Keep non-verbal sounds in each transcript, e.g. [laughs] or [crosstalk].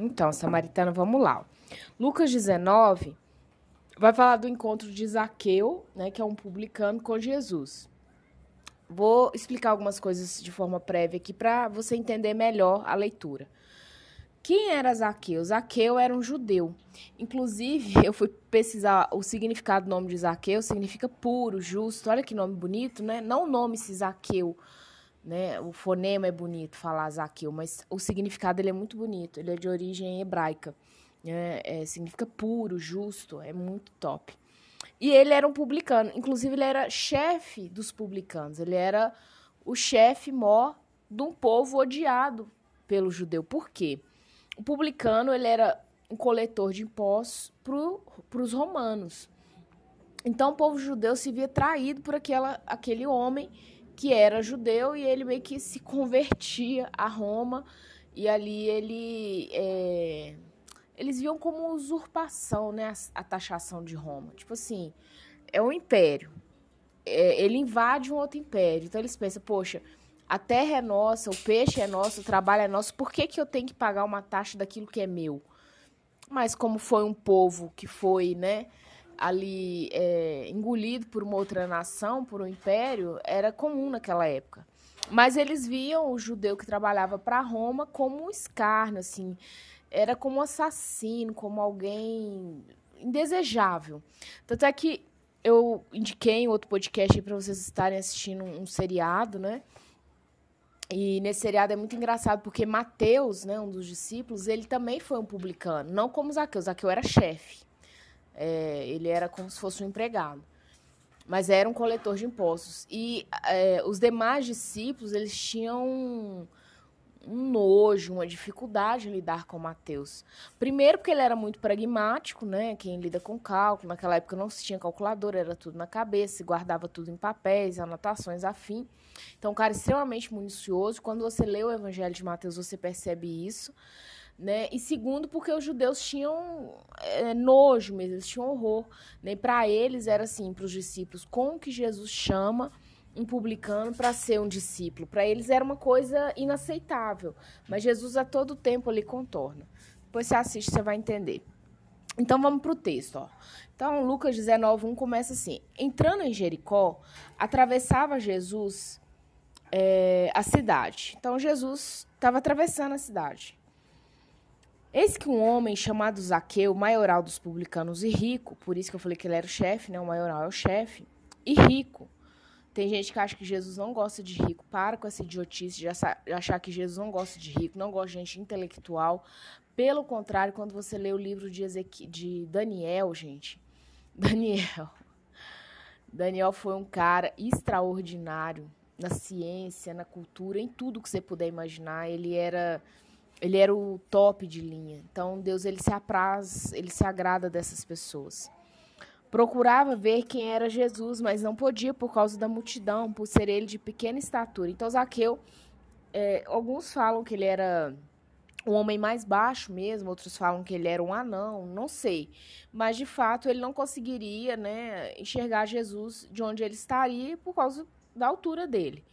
Então, Samaritana, vamos lá. Lucas 19 vai falar do encontro de Zaqueu, né, que é um publicano, com Jesus. Vou explicar algumas coisas de forma prévia aqui para você entender melhor a leitura. Quem era Zaqueu? Zaqueu era um judeu. Inclusive, [laughs] eu fui pesquisar o significado do nome de Zaqueu, significa puro, justo. Olha que nome bonito, né? Não o nome se Zaqueu, né? O fonema é bonito falar Zaqueu, mas o significado ele é muito bonito. Ele é de origem hebraica. Né? É, significa puro, justo, é muito top. E ele era um publicano, inclusive ele era chefe dos publicanos. Ele era o chefe mó de um povo odiado pelo judeu. Por quê? o publicano ele era um coletor de impostos para os romanos. Então o povo judeu se via traído por aquela, aquele homem que era judeu e ele meio que se convertia a Roma e ali ele é, eles viam como usurpação, né, a, a, taxação de Roma. Tipo assim, é um império. É, ele invade um outro império. Então eles pensam, poxa, a terra é nossa, o peixe é nosso, o trabalho é nosso, por que, que eu tenho que pagar uma taxa daquilo que é meu? Mas como foi um povo que foi, né, ali é, engolido por uma outra nação, por um império, era comum naquela época. Mas eles viam o judeu que trabalhava para Roma como um escárnio, assim, era como um assassino, como alguém indesejável. Tanto é que eu indiquei em outro podcast para vocês estarem assistindo um, seriado, né? E nesse seriado é muito engraçado porque Mateus, né, um dos discípulos, ele também foi um publicano, não como Zaqueu. Zaqueu era chefe. É, ele era como se fosse um empregado. Mas era um coletor de impostos. E é, os demais discípulos, eles tinham um nojo, uma dificuldade em lidar com Mateus. Primeiro porque ele era muito pragmático, né? Quem lida com cálculo, naquela época não se tinha calculadora, era tudo na cabeça, se guardava tudo em papéis, anotações, afim. Então, um cara extremamente minucioso. Quando você lê o Evangelho de Mateus, você percebe isso. Né? E segundo, porque os judeus tinham é, nojo mesmo, eles tinham horror. Né? Para eles era assim, para os discípulos, como que Jesus chama um publicano para ser um discípulo. Para eles era uma coisa inaceitável, mas Jesus a todo tempo ali contorna. Depois você assiste, você vai entender. Então vamos para o texto. Ó. Então, Lucas 19, 1 começa assim: Entrando em Jericó, atravessava Jesus é, a cidade. Então, Jesus estava atravessando a cidade. Eis que um homem chamado Zaqueu, maioral dos publicanos e rico, por isso que eu falei que ele era o chefe, né? O maioral é o chefe, e rico tem gente que acha que Jesus não gosta de rico. Para com essa idiotice de achar que Jesus não gosta de rico, não gosta de gente intelectual. Pelo contrário, quando você lê o livro de, de Daniel, gente, [laughs] Daniel. Daniel foi um cara extraordinário na ciência, na cultura, em tudo que você puder imaginar. Ele era ele era o top de linha. Então Deus ele se apraz, ele se agrada dessas pessoas. Procurava ver quem era Jesus, mas não podia por causa da multidão, por ser ele de pequena estatura. Então, Zaqueu, é, alguns falam que ele era um homem mais baixo mesmo, outros falam que ele era um anão, não sei. Mas, de fato, ele não conseguiria né, enxergar Jesus de onde ele estaria por causa da altura dele.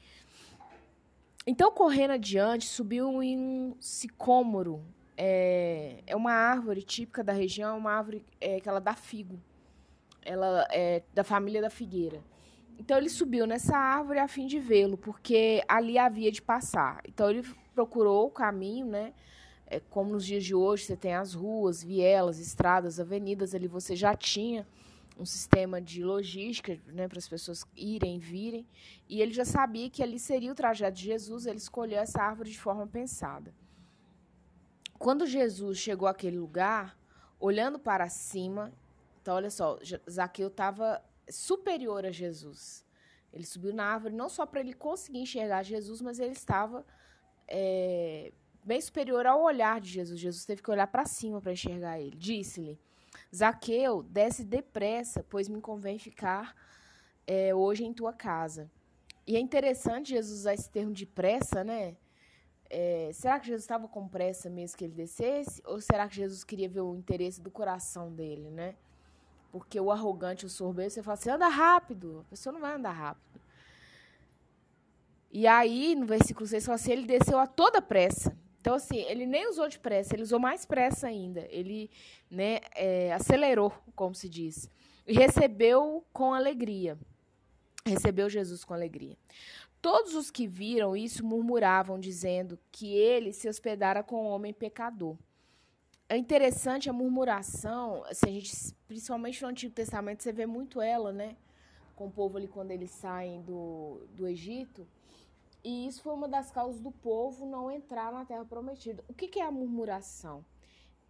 Então, correndo adiante, subiu em um sicômoro. É, é uma árvore típica da região, uma árvore é, que ela dá figo ela é da família da figueira. Então ele subiu nessa árvore a fim de vê-lo, porque ali havia de passar. Então ele procurou o caminho, né? É, como nos dias de hoje você tem as ruas, vielas, estradas, avenidas, ali você já tinha um sistema de logística né, para as pessoas irem e virem. E ele já sabia que ali seria o trajeto de Jesus, ele escolheu essa árvore de forma pensada. Quando Jesus chegou àquele lugar, olhando para cima, então, olha só, Zaqueu estava superior a Jesus. Ele subiu na árvore não só para ele conseguir enxergar Jesus, mas ele estava é, bem superior ao olhar de Jesus. Jesus teve que olhar para cima para enxergar ele. Disse-lhe: Zaqueu, desce depressa, pois me convém ficar é, hoje em tua casa. E é interessante Jesus usar esse termo de pressa, né? É, será que Jesus estava com pressa mesmo que ele descesse? Ou será que Jesus queria ver o interesse do coração dele, né? Porque o arrogante, o sorbeiro, você fala assim, anda rápido. A pessoa não vai andar rápido. E aí, no versículo 6, fala assim, ele desceu a toda pressa. Então, assim, ele nem usou de pressa, ele usou mais pressa ainda. Ele né, é, acelerou, como se diz. E recebeu com alegria. Recebeu Jesus com alegria. Todos os que viram isso murmuravam, dizendo que ele se hospedara com um homem pecador. É interessante a murmuração, assim, a gente, principalmente no Antigo Testamento, você vê muito ela, né? Com o povo ali quando eles saem do, do Egito. E isso foi uma das causas do povo não entrar na Terra Prometida. O que, que é a murmuração?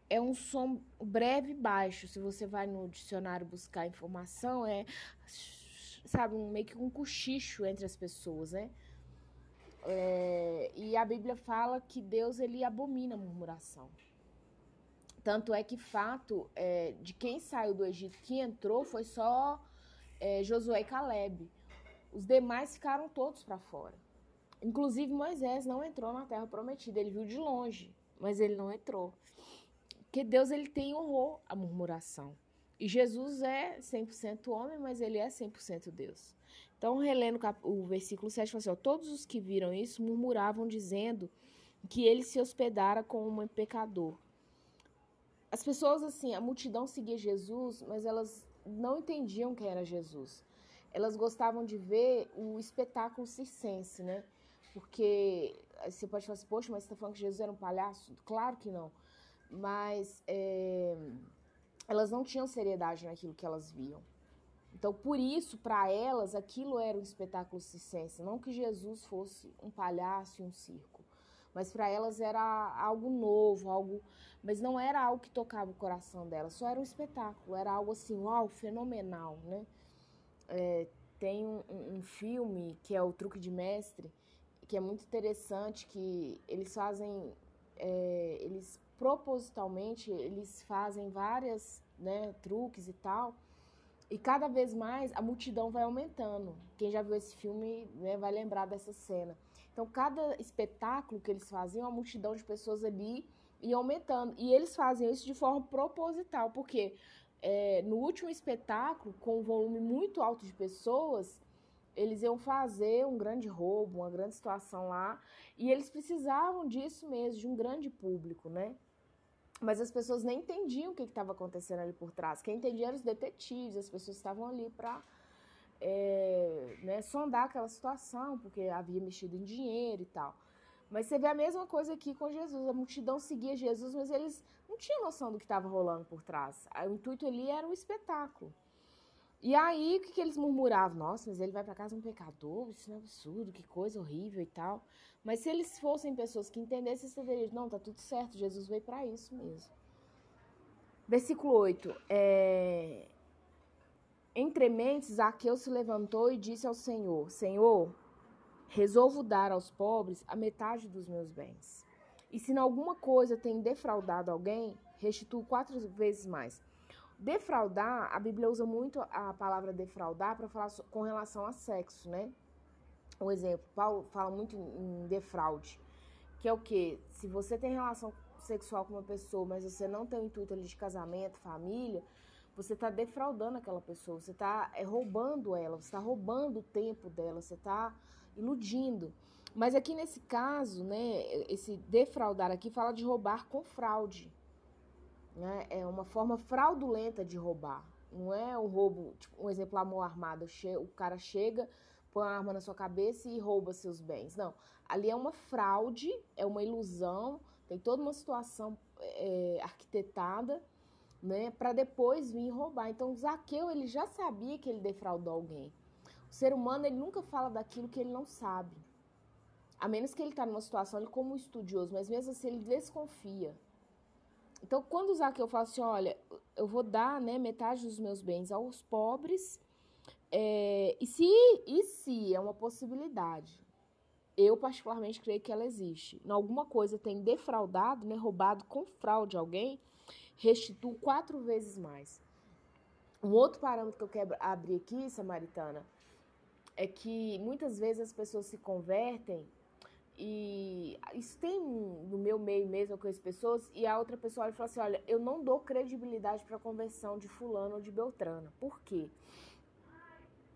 É um som breve e baixo. Se você vai no dicionário buscar informação, é, sabe, meio que um cochicho entre as pessoas, né? É, e a Bíblia fala que Deus ele abomina a murmuração. Tanto é que fato é, de quem saiu do Egito que entrou foi só é, Josué e Caleb. Os demais ficaram todos para fora. Inclusive Moisés não entrou na terra prometida, ele viu de longe, mas ele não entrou. Porque Deus ele tem horror à murmuração. E Jesus é 100% homem, mas ele é 100% Deus. Então, relendo o versículo 7, fala assim, ó, todos os que viram isso murmuravam dizendo que ele se hospedara com um pecador as pessoas, assim, a multidão seguia Jesus, mas elas não entendiam quem era Jesus. Elas gostavam de ver o espetáculo circense, né? Porque você pode falar assim, poxa, mas você está falando que Jesus era um palhaço? Claro que não. Mas é, elas não tinham seriedade naquilo que elas viam. Então, por isso, para elas, aquilo era um espetáculo circense. Não que Jesus fosse um palhaço e um circo mas para elas era algo novo, algo, mas não era algo que tocava o coração delas, só era um espetáculo, era algo assim, uau, fenomenal, né? É, tem um, um, filme que é o Truque de Mestre, que é muito interessante, que eles fazem, é, eles propositalmente, eles fazem várias, né, truques e tal, e cada vez mais a multidão vai aumentando. Quem já viu esse filme né, vai lembrar dessa cena. Então, cada espetáculo que eles faziam, a multidão de pessoas ali ia aumentando. E eles faziam isso de forma proposital, porque é, no último espetáculo, com um volume muito alto de pessoas, eles iam fazer um grande roubo, uma grande situação lá, e eles precisavam disso mesmo, de um grande público, né? Mas as pessoas nem entendiam o que estava acontecendo ali por trás. Quem entendia eram os detetives, as pessoas estavam ali para é, né, sondar aquela situação, porque havia mexido em dinheiro e tal. Mas você vê a mesma coisa aqui com Jesus. A multidão seguia Jesus, mas eles não tinham noção do que estava rolando por trás. O intuito ali era um espetáculo. E aí, o que, que eles murmuravam? Nossa, mas ele vai para casa um pecador? Isso é um absurdo, que coisa horrível e tal. Mas se eles fossem pessoas que entendessem, você teria não, tá tudo certo, Jesus veio para isso mesmo. Versículo 8. É... Entre mentes, Zaqueu se levantou e disse ao Senhor: Senhor, resolvo dar aos pobres a metade dos meus bens. E se em alguma coisa tem defraudado alguém, restituo quatro vezes mais. Defraudar, a Bíblia usa muito a palavra defraudar para falar com relação a sexo, né? Um exemplo, Paulo fala muito em defraude, que é o que? Se você tem relação sexual com uma pessoa, mas você não tem o intuito ali de casamento, família, você está defraudando aquela pessoa, você está é, roubando ela, você está roubando o tempo dela, você está iludindo. Mas aqui nesse caso, né, esse defraudar aqui fala de roubar com fraude. Né? É uma forma fraudulenta de roubar. Não é um roubo, tipo, um exemplo, amor armado. O cara chega, põe uma arma na sua cabeça e rouba seus bens. Não. Ali é uma fraude, é uma ilusão, tem toda uma situação é, arquitetada né, para depois vir roubar. Então, Zaqueu, ele já sabia que ele defraudou alguém. O ser humano, ele nunca fala daquilo que ele não sabe. A menos que ele está numa situação, ele como estudioso, mas mesmo assim ele desconfia. Então, quando Zaqueu fala assim, olha, eu vou dar né, metade dos meus bens aos pobres, é, e, se, e se é uma possibilidade, eu particularmente creio que ela existe. Em alguma coisa tem defraudado, né, roubado com fraude alguém, restituo quatro vezes mais. Um outro parâmetro que eu quero abrir aqui, Samaritana, é que muitas vezes as pessoas se convertem e isso tem no meu meio mesmo, eu conheço pessoas, e a outra pessoa olha e fala assim: olha, eu não dou credibilidade para a conversão de Fulano ou de Beltrana. Por quê?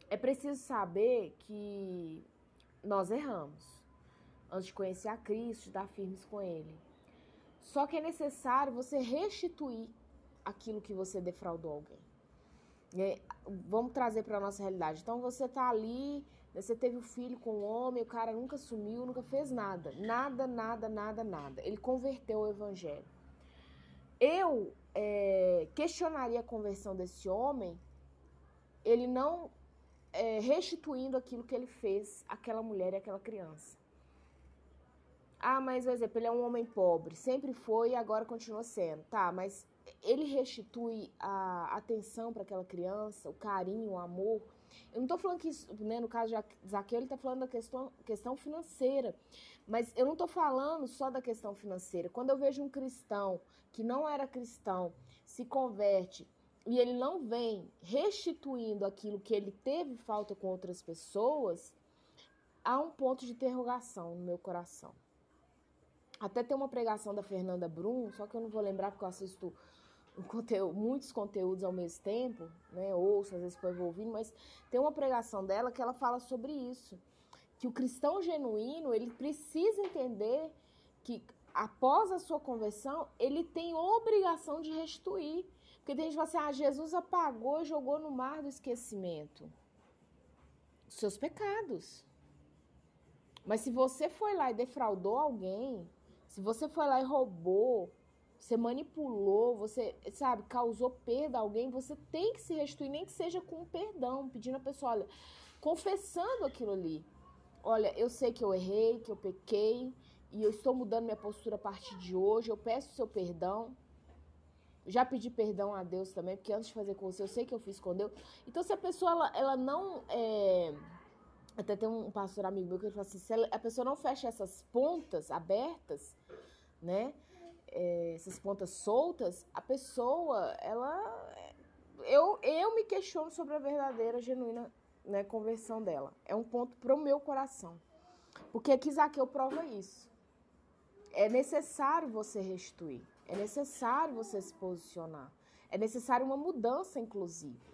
É preciso saber que nós erramos antes de conhecer a Cristo, de estar firmes com Ele. Só que é necessário você restituir aquilo que você defraudou alguém. É, vamos trazer para nossa realidade. Então você tá ali, você teve um filho com um homem, o cara nunca sumiu, nunca fez nada, nada, nada, nada, nada. Ele converteu o evangelho. Eu é, questionaria a conversão desse homem, ele não é, restituindo aquilo que ele fez àquela mulher e àquela criança. Ah, mas, por exemplo, ele é um homem pobre, sempre foi e agora continua sendo. Tá, mas ele restitui a atenção para aquela criança, o carinho, o amor. Eu não estou falando que isso, né, no caso de Zaqueu, ele está falando da questão, questão financeira. Mas eu não estou falando só da questão financeira. Quando eu vejo um cristão que não era cristão se converte e ele não vem restituindo aquilo que ele teve falta com outras pessoas, há um ponto de interrogação no meu coração. Até tem uma pregação da Fernanda Brum, só que eu não vou lembrar porque eu assisto conteúdo, muitos conteúdos ao mesmo tempo, né? Ouço, às vezes vou ouvindo, mas tem uma pregação dela que ela fala sobre isso. Que o cristão genuíno, ele precisa entender que após a sua conversão, ele tem obrigação de restituir. Porque tem gente que fala assim, ah, Jesus apagou e jogou no mar do esquecimento. Os seus pecados. Mas se você foi lá e defraudou alguém, se você foi lá e roubou, você manipulou, você, sabe, causou perda a alguém, você tem que se restituir, nem que seja com perdão, pedindo a pessoa, olha, confessando aquilo ali. Olha, eu sei que eu errei, que eu pequei, e eu estou mudando minha postura a partir de hoje, eu peço seu perdão. Já pedi perdão a Deus também, porque antes de fazer com você, eu sei que eu fiz com Deus. Então, se a pessoa, ela, ela não. É... Até tem um pastor amigo meu que ele fala assim: se a pessoa não fecha essas pontas abertas, né? É, essas pontas soltas, a pessoa, ela. Eu, eu me questiono sobre a verdadeira, genuína né, conversão dela. É um ponto pro meu coração. Porque aqui Zaqueu prova isso. É necessário você restituir. É necessário você se posicionar. É necessário uma mudança, inclusive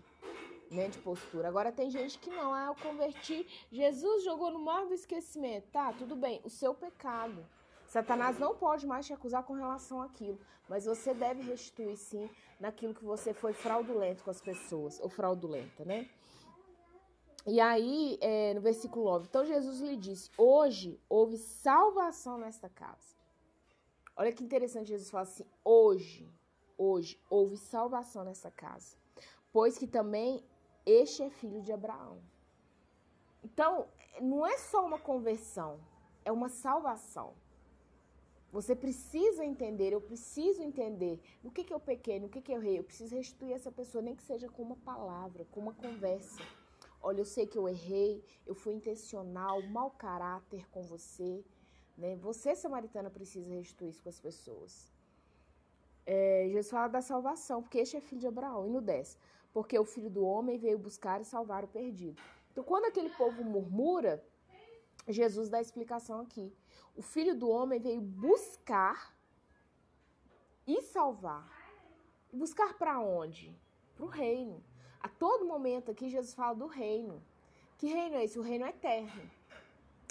né, de postura. Agora tem gente que não, ah, eu converti, Jesus jogou no mar do esquecimento. Tá, tudo bem, o seu pecado. Satanás não pode mais te acusar com relação àquilo, mas você deve restituir sim naquilo que você foi fraudulento com as pessoas, ou fraudulenta, né? E aí, é, no versículo 9, então Jesus lhe disse: Hoje houve salvação nesta casa. Olha que interessante, Jesus fala assim: Hoje, hoje houve salvação nessa casa, pois que também este é filho de Abraão. Então, não é só uma conversão, é uma salvação. Você precisa entender, eu preciso entender no que, que eu pequei, no que, que eu errei. Eu preciso restituir essa pessoa, nem que seja com uma palavra, com uma conversa. Olha, eu sei que eu errei, eu fui intencional, mau caráter com você. Né? Você, samaritana, precisa restituir isso com as pessoas. É, Jesus fala da salvação, porque este é filho de Abraão. E no 10, porque o filho do homem veio buscar e salvar o perdido. Então, quando aquele povo murmura, Jesus dá a explicação aqui. O filho do homem veio buscar e salvar. Buscar para onde? Para o reino. A todo momento aqui, Jesus fala do reino. Que reino é esse? O reino eterno.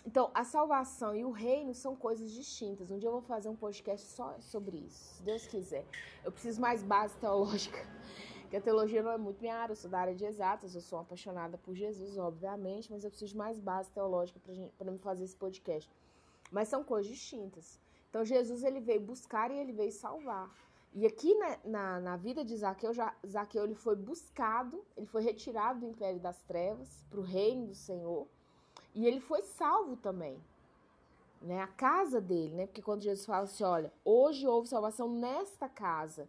Então, a salvação e o reino são coisas distintas. Um dia eu vou fazer um podcast só sobre isso, se Deus quiser. Eu preciso mais base teológica, que a teologia não é muito minha área, eu sou da área de exatas, eu sou apaixonada por Jesus, obviamente, mas eu preciso de mais base teológica para me fazer esse podcast. Mas são coisas distintas. Então, Jesus ele veio buscar e ele veio salvar. E aqui na, na, na, vida de Zaqueu, já, Zaqueu ele foi buscado, ele foi retirado do império das trevas para o reino do Senhor. E ele foi salvo também. Né? A casa dele, né? Porque quando Jesus fala assim, olha, hoje houve salvação nesta casa.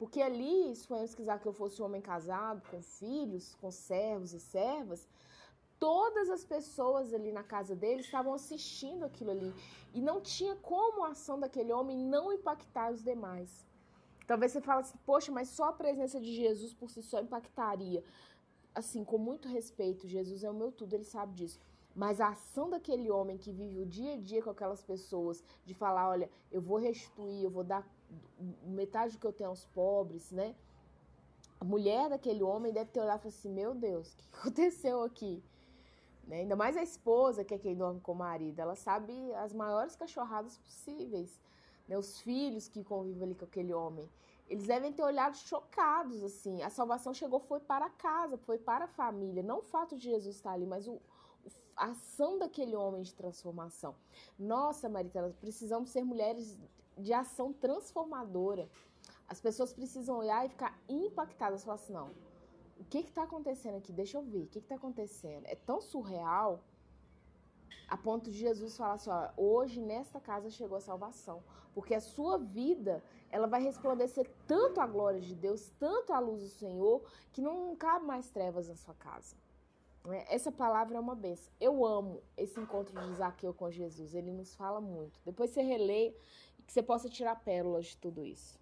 Porque ali, suponhamos que eu fosse um homem casado, com filhos, com servos e servas, todas as pessoas ali na casa dele estavam assistindo aquilo ali. E não tinha como a ação daquele homem não impactar os demais. Talvez você fale assim, poxa, mas só a presença de Jesus por si só impactaria. Assim, com muito respeito, Jesus é o meu tudo, ele sabe disso. Mas a ação daquele homem que vive o dia a dia com aquelas pessoas, de falar, olha, eu vou restituir, eu vou dar metade do que eu tenho aos pobres, né? A mulher daquele homem deve ter olhado e falado assim, meu Deus, o que [laughs] aconteceu aqui? Né? Ainda mais a esposa, que é quem dorme com o marido, ela sabe as maiores cachorradas possíveis. né, os filhos que convivem ali com aquele homem, eles devem ter olhado chocados, assim. A salvação chegou, foi para casa, foi para a família. Não o fato de Jesus estar ali, mas o, a ação daquele homem de transformação. Nossa, Maritana, precisamos ser mulheres de ação transformadora. As pessoas precisam olhar e ficar impactadas. Falar assim, não, o que está acontecendo aqui? Deixa eu ver, o que está acontecendo? É tão surreal a ponto de Jesus falar assim, ó, hoje nesta casa chegou a salvação, porque a sua vida, ela vai resplandecer tanto a glória de Deus, tanto a luz do Senhor, que não cabe mais trevas na sua casa. Né? Essa palavra é uma benção. Eu amo esse encontro de Zaqueu com Jesus, ele nos fala muito. Depois você relê e que você possa tirar pérolas de tudo isso.